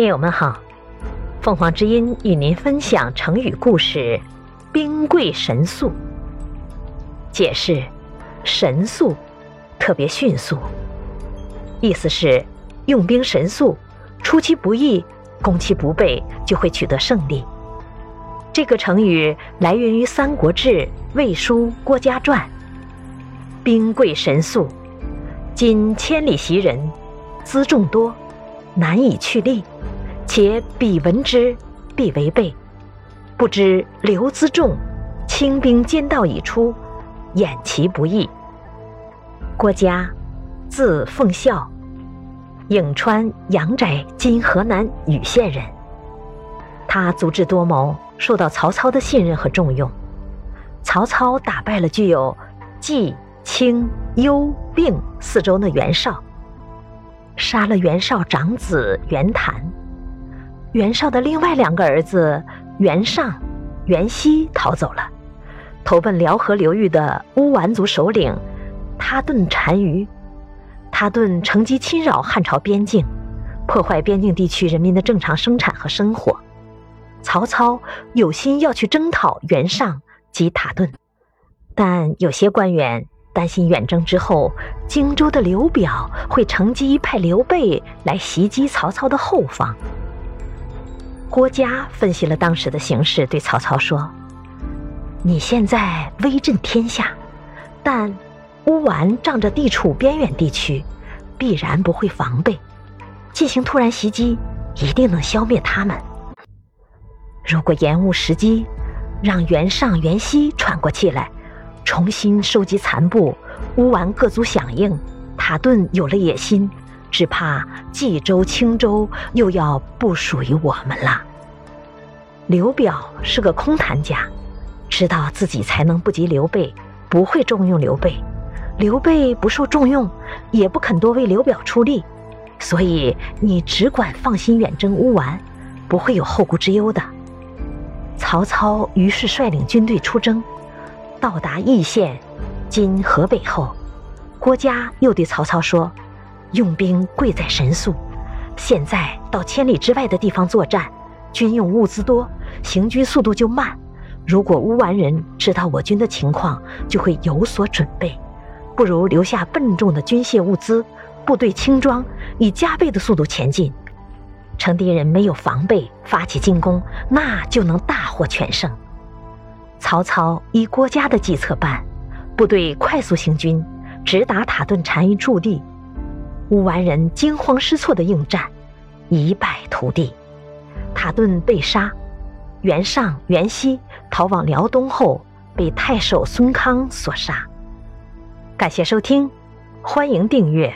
听友们好，凤凰之音与您分享成语故事“兵贵神速”。解释：神速，特别迅速，意思是用兵神速，出其不意，攻其不备，就会取得胜利。这个成语来源于《三国志·魏书·郭嘉传》，“兵贵神速”，今千里袭人，辎重多，难以去力。且彼闻之，必违背。不知刘资重，轻兵兼道已出，掩其不义。郭嘉，字奉孝，颍川阳翟（今河南禹县）人。他足智多谋，受到曹操的信任和重用。曹操打败了具有冀、青、幽、并四州的袁绍，杀了袁绍长子袁谭。袁绍的另外两个儿子袁尚、袁熙逃走了，投奔辽河流域的乌丸族首领他顿单于。他顿乘机侵扰汉朝边境，破坏边境地区人民的正常生产和生活。曹操有心要去征讨袁尚及塔顿，但有些官员担心远征之后，荆州的刘表会乘机派刘备来袭击曹操的后方。郭嘉分析了当时的形势，对曹操说：“你现在威震天下，但乌丸仗着地处边远地区，必然不会防备，进行突然袭击，一定能消灭他们。如果延误时机，让袁尚、袁熙喘过气来，重新收集残部，乌丸各族响应，塔顿有了野心。”只怕冀州、青州又要不属于我们了。刘表是个空谈家，知道自己才能不及刘备，不会重用刘备。刘备不受重用，也不肯多为刘表出力，所以你只管放心远征乌丸，不会有后顾之忧的。曹操于是率领军队出征，到达易县（今河北）后，郭嘉又对曹操说。用兵贵在神速，现在到千里之外的地方作战，军用物资多，行军速度就慢。如果乌丸人知道我军的情况，就会有所准备。不如留下笨重的军械物资，部队轻装，以加倍的速度前进。趁敌人没有防备，发起进攻，那就能大获全胜。曹操依郭嘉的计策办，部队快速行军，直达塔顿单于驻地。乌丸人惊慌失措的应战，一败涂地，塔顿被杀，袁尚、袁熙逃往辽东后被太守孙康所杀。感谢收听，欢迎订阅。